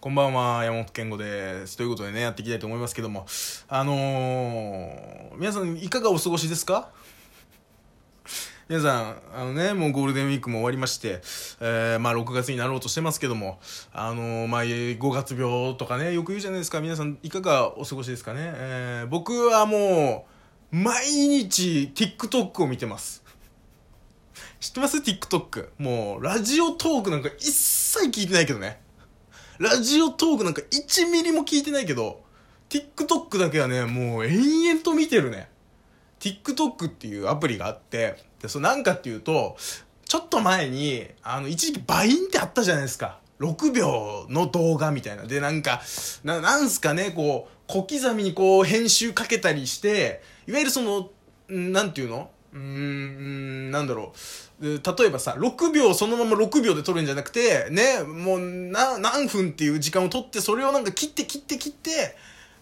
こんばんは、山本健吾です。ということでね、やっていきたいと思いますけども、あのー、皆さんいかがお過ごしですか？皆さん、あのね、もうゴールデンウィークも終わりまして、えー、まあ6月になろうとしてますけども、あのー、まあ5月病とかね、よく言うじゃないですか。皆さんいかがお過ごしですかね？えー、僕はもう、毎日 TikTok を見てます。知ってます ?TikTok。もう、ラジオトークなんか一切聞いてないけどね。ラジオトークなんか1ミリも聞いてないけど、TikTok だけはね、もう延々と見てるね。TikTok っていうアプリがあって、で、それなんかっていうと、ちょっと前に、あの、一時期バインってあったじゃないですか。6秒の動画みたいな。で、なんか、な、なんすかね、こう、小刻みにこう、編集かけたりして、いわゆるその、んなんていうの？うーん、なんだろう。例えばさ、6秒そのまま6秒で撮るんじゃなくて、ね、もう、何分っていう時間を取って、それをなんか切って切って切って、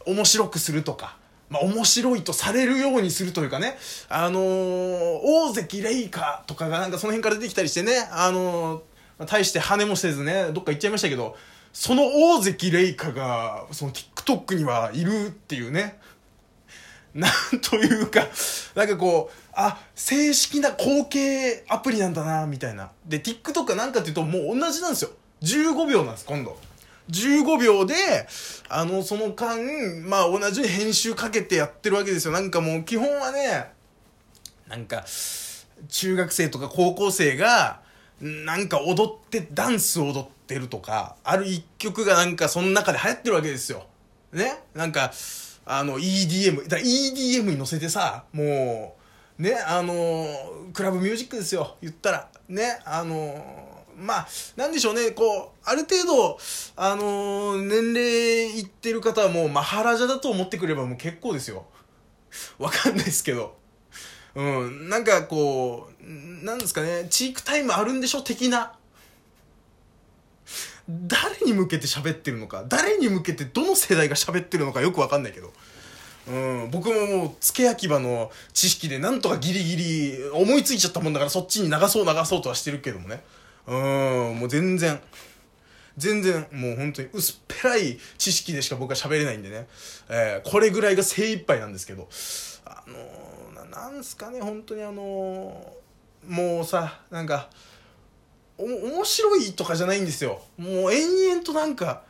面白くするとか。まあ、面白いとされるようにするというかね、あのー、大関レイカとかがなんかその辺から出てきたりしてね、あのー、大して羽もせずね、どっか行っちゃいましたけど、その大関レイカが、その TikTok にはいるっていうね、なんというか、なんかこう、あ、正式な後継アプリなんだな、みたいな。で、TikTok なんかっていうと、もう同じなんですよ。15秒なんです、今度。15秒で、あの、その間、まあ同じに編集かけてやってるわけですよ。なんかもう基本はね、なんか、中学生とか高校生が、なんか踊って、ダンス踊ってるとか、ある一曲がなんかその中で流行ってるわけですよ。ね？なんか、あの、EDM、だ EDM に乗せてさ、もう、ね、あの、クラブミュージックですよ、言ったら。ね、あの、まあ、なんでしょうね、こう、ある程度、あの年齢いってる方はもうマハラジャだと思ってくればもう結構ですよ。わかんないですけど。うん、なんかこう、なんですかね、チークタイムあるんでしょ的な。誰に向けて喋ってるのか、誰に向けてどの世代が喋ってるのかよくわかんないけど。うん、僕ももう、付け焼き場の知識でなんとかギリギリ思いついちゃったもんだからそっちに流そう流そうとはしてるけどもね。うん、もう全然。全然、もう本当に薄っぺらい知識でしか僕は喋れないんでね。えー、これぐらいが精一杯なんですけど。あのー、なんすかね、本当にあのー、もうさ、なんか、面白いとかじゃないんですよ。もう延々となんか、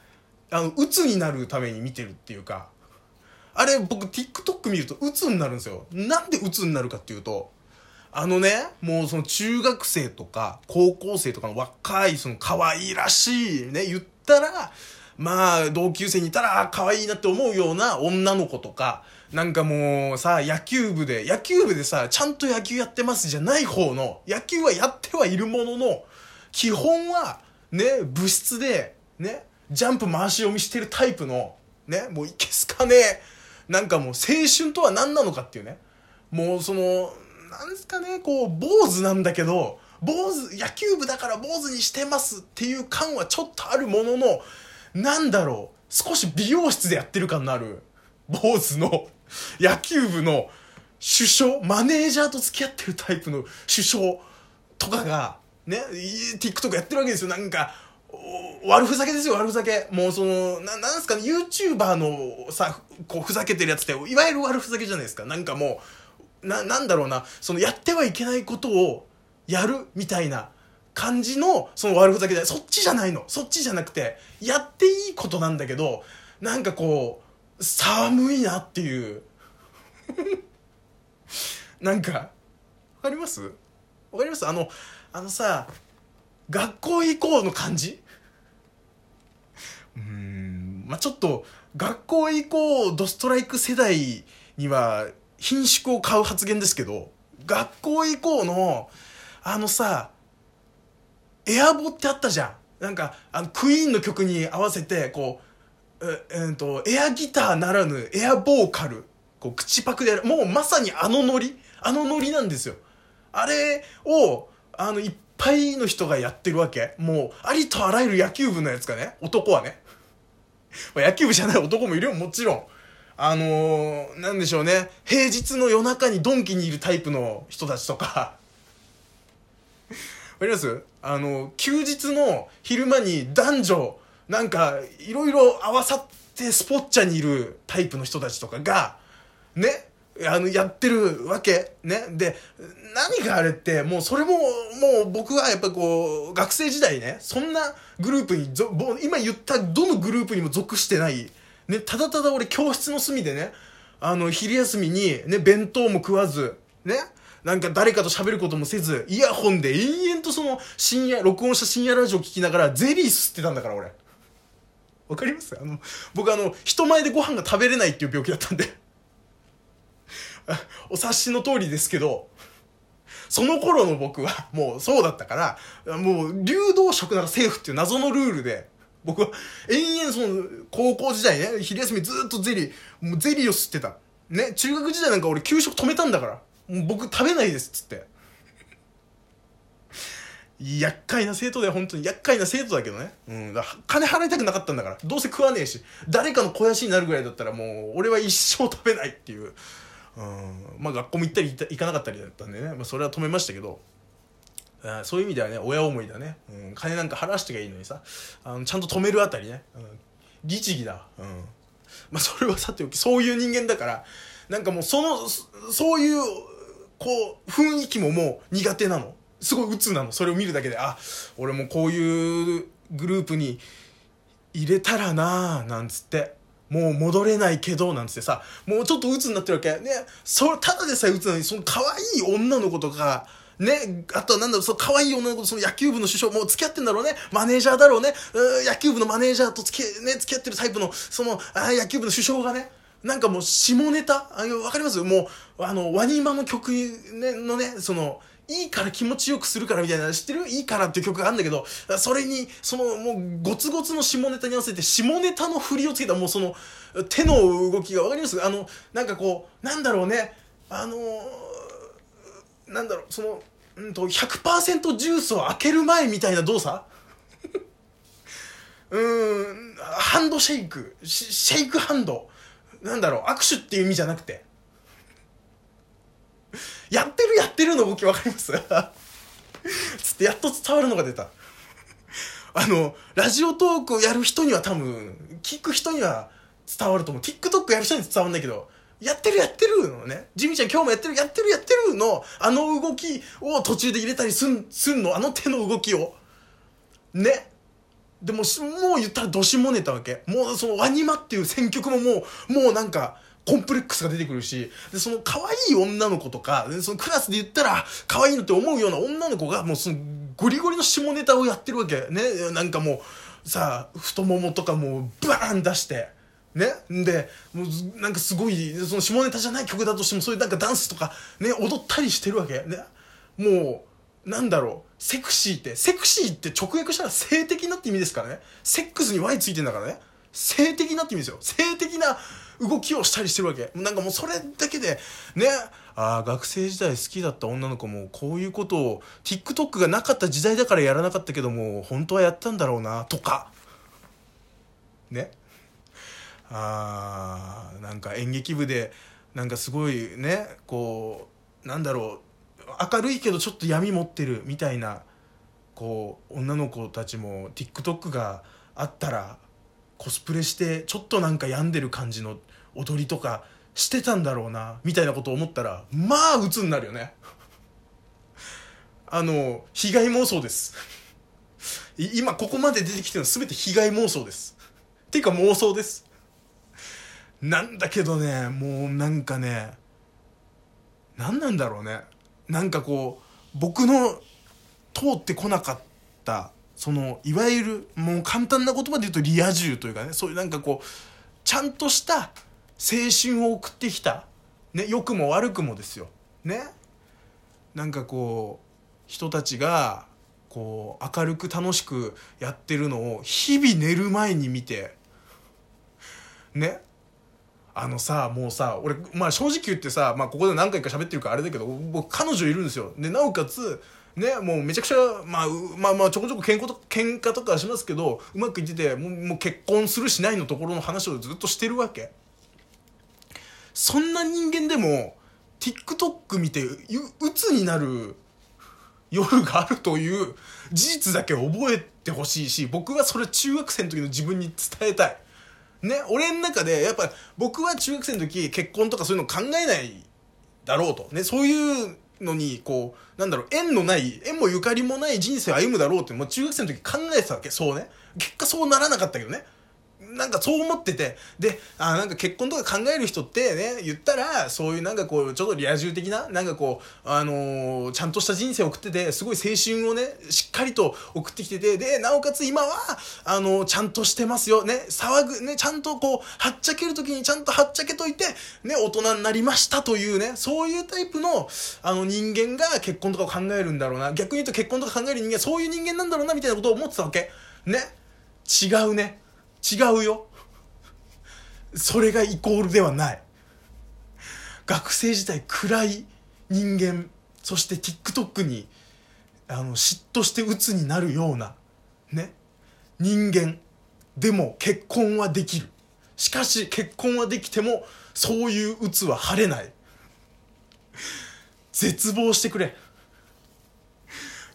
あの、鬱になるために見てるっていうか、あれ僕 TikTok 見ると鬱になるんですよ。なんで鬱になるかっていうと、あのね、もうその中学生とか高校生とかの若いその可愛らしいね、言ったら、まあ同級生にいたら可愛いなって思うような女の子とか、なんかもうさ、野球部で、野球部でさ、ちゃんと野球やってますじゃない方の、野球はやってはいるものの、基本は、ね、部室で、ね、ジャンプ回し読みしてるタイプの、ね、もういけすかねえ、なんかもう青春とは何なのかっていうね。もうその、なんですかね、こう、坊主なんだけど、坊主、野球部だから坊主にしてますっていう感はちょっとあるものの、なんだろう、少し美容室でやってる感のある、坊主の野球部の首相、マネージャーと付き合ってるタイプの首相とかが、ね、TikTok やってるわけですよ。なんか、悪ふざけですよ、悪ふざけ。もうその、な、なんすかね、YouTuber のさ、こう、ふざけてるやつって、いわゆる悪ふざけじゃないですか。なんかもう、な、なんだろうな、その、やってはいけないことをやるみたいな感じの、その悪ふざけで、そっちじゃないの。そっちじゃなくて、やっていいことなんだけど、なんかこう、寒いなっていう。なんか、わかります？わかります？あの、あのさ、学校行こうの感じ？うん、まあ、ちょっと、学校行こうドストライク世代には、品縮を買う発言ですけど、学校行こうの、あのさ、エアボってあったじゃん。なんか、あの、クイーンの曲に合わせて、こう、え、えー、と、エアギターならぬエアボーカル。こう、口パクでやる。もうまさにあのノリ？あのノリなんですよ。あれを、あの、いっぱいの人がやってるわけ。もう、ありとあらゆる野球部のやつがね、男はね。ま、野球部じゃない男もいるよ、もちろん。あのー、なんでしょうね。平日の夜中にドンキにいるタイプの人たちとか。わかります？あの、休日の昼間に男女なんかいろいろ合わさってスポッチャにいるタイプの人たちとかがねあの、やってるわけ。ね。で、何があれって、もうそれも、もう僕はやっぱこう、学生時代ね、そんなグループに、今言ったどのグループにも属してない、ね、ただただ俺教室の隅でね、あの、昼休みに、ね、弁当も食わず、ね、なんか誰かと喋ることもせず、イヤホンで延々とその深夜、録音した深夜ラジオ聞きながらゼリー吸ってたんだから俺。わかります？あの、僕あの、人前でご飯が食べれないっていう病気だったんで。お察しの通りですけど、その頃の僕はもうそうだったから、もう流動食ならセーフっていう謎のルールで、僕は延々その高校時代ね、昼休みずっとゼリー、もうゼリーを吸ってた。ね、中学時代なんか俺給食止めたんだから。もう僕食べないですっつって。厄介な生徒だよ、本当に。厄介な生徒だけどね。うん。だ金払いたくなかったんだから。どうせ食わねえし。誰かの肥やしになるぐらいだったらもう、俺は一生食べないっていう。うん、まあ学校も行ったり行かなかったりだったんでね、まあ、それは止めましたけど。あそういう意味ではね親思いだね、うん、金なんか払わしてがいいのにさ。あのちゃんと止めるあたりね、うん、律儀だ、うん。まあ、それはさておきそういう人間だからなんかもうそのそういうこう雰囲気ももう苦手なの。すごい鬱なの。それを見るだけであ俺もこういうグループに入れたらなーなんつって。もう戻れないけど、なんつってさ、もうちょっと鬱になってるわけ。ね、それ、ただでさえ鬱なのに、その可愛い女の子とか、ね、あとはなんだろう、その可愛い女の子とその野球部の首相、もう付き合ってんだろうね。マネージャーだろうね。う野球部のマネージャーと付き,、ね、付き合ってるタイプの、その、あ野球部の首相がね、なんかもう下ネタあわかります？もう、あの、ワニマの曲、ね、のね、その、いいから気持ちよくするからみたいな、知ってる？いいからっていう曲があるんだけど、それに、その、もう、ゴツゴツの下ネタに合わせて、下ネタの振りをつけた、もうその、手の動きがわかります？あの、なんかこう、なんだろうね、あのー、なんだろう、その、うんと、100%ジュースを開ける前みたいな動作？うん、ハンドシェイク、シェイクハンド。なんだろう、握手っていう意味じゃなくて、やってるやってるの動き分かります？つってやっと伝わるのが出た。あの、ラジオトークをやる人には多分、聞く人には伝わると思う。TikTok やる人に伝わんないけど、やってるやってるのね。ジミちゃん今日もやってるやってるやってるの、あの動きを途中で入れたりすん、すんの、あの手の動きを。ね。でも、もう言ったらどしもネタわけ。もうそのワニマっていう選曲ももう、もうなんか、コンプレックスが出てくるし、で、その可愛い女の子とか、そのクラスで言ったら可愛いのって思うような女の子がもうそのゴリゴリの下ネタをやってるわけ。ね。なんかもう、さあ、太ももとかもうバーン出して、ね。で、もうなんかすごい、その下ネタじゃない曲だとしてもそういうなんかダンスとかね、踊ったりしてるわけ。ね。もう、なんだろう。セクシーって、セクシーって直訳したら性的なって意味ですからね。セックスに Y ついてんだからね。性的なって意味ですよ。性的な動きをしたりしてるわけ。なんかもうそれだけでね。ああ学生時代好きだった女の子もこういうことを TikTok がなかった時代だからやらなかったけども本当はやったんだろうなとか。ね。あーなんか演劇部でなんかすごいねこうなんだろう明るいけどちょっと闇持ってるみたいなこう女の子たちも TikTok があったらコスプレしてちょっとなんか病んでる感じの踊りとかしてたんだろうなみたいなことを思ったらまあ鬱になるよね。あの被害妄想です。今ここまで出てきてるの全て被害妄想です。っていうか妄想です。なんだけどねもうなんかね何なんだろうね。なんかこう僕の通ってこなかったそのいわゆるもう簡単な言葉で言うとリア充というかねそういうなんかこうちゃんとした青春を送ってきた、ね、良くも悪くもですよ。ね。なんかこう人たちがこう明るく楽しくやってるのを日々寝る前に見てねあのさもうさ俺まあ正直言ってさ、まあ、ここで何回か喋ってるからあれだけど僕彼女いるんですよでなおかつね、もうめちゃくちゃ、まあ、まあまあちょこちょこ喧嘩と喧嘩とかしますけどうまくいっててもうもう結婚するしないのところの話をずっとしてるわけそんな人間でも TikTok 見てう鬱になる夜があるという事実だけ覚えてほしいし、僕はそれ中学生の時の自分に伝えたい。ね、俺の中で、やっぱ僕は中学生の時結婚とかそういうの考えないだろうと。ね、そういうのに、こう、なんだろう、縁のない、縁もゆかりもない人生を歩むだろうって、もう中学生の時考えてたわけ。そうね。結果そうならなかったけどね。なんかそう思ってて、で、あなんか結婚とか考える人ってね、言ったら、そういうなんかこう、ちょっとリア充的な、なんかこう、あのー、ちゃんとした人生を送ってて、すごい青春をね、しっかりと送ってきてて、で、なおかつ今は、あのー、ちゃんとしてますよ、ね、騒ぐ、ね、ちゃんとこう、はっちゃけるときにちゃんとはっちゃけといて、ね、大人になりましたというね、そういうタイプの、あの人間が結婚とかを考えるんだろうな。逆に言うと結婚とか考える人間、そういう人間なんだろうな、みたいなことを思ってたわけ。ね。違うね。違うよ。それがイコールではない。学生時代暗い人間、そして TikTok にあの嫉妬して鬱になるような、ね、人間でも結婚はできる。しかし結婚はできてもそういう鬱は晴れない。絶望してくれ。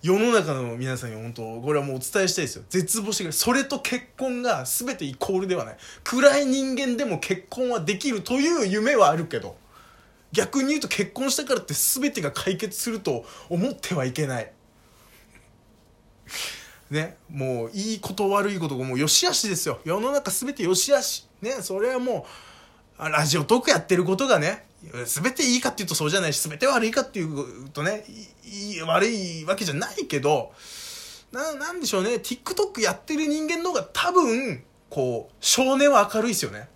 世の中の皆さんに本当これはもうお伝えしたいですよ。絶望してくれ。それと結婚が全てイコールではない。暗い人間でも結婚はできるという夢はあるけど逆に言うと結婚したからって全てが解決すると思ってはいけない。ねもういいこと悪いことがもうよしあしですよ。世の中全てよしあし。ねそれはもうラジオトークやってることがね全ていいかっていうとそうじゃないし全て悪いかっていうとねいい悪いわけじゃないけどななんでしょうね。TikTok やってる人間の方が多分こう少年は明るいですよね。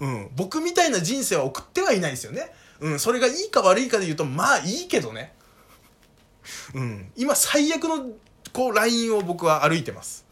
うん。僕みたいな人生は送ってはいないですよね。うん。それがいいか悪いかで言うとまあいいけどね。うん。今最悪のこうラインを僕は歩いてます。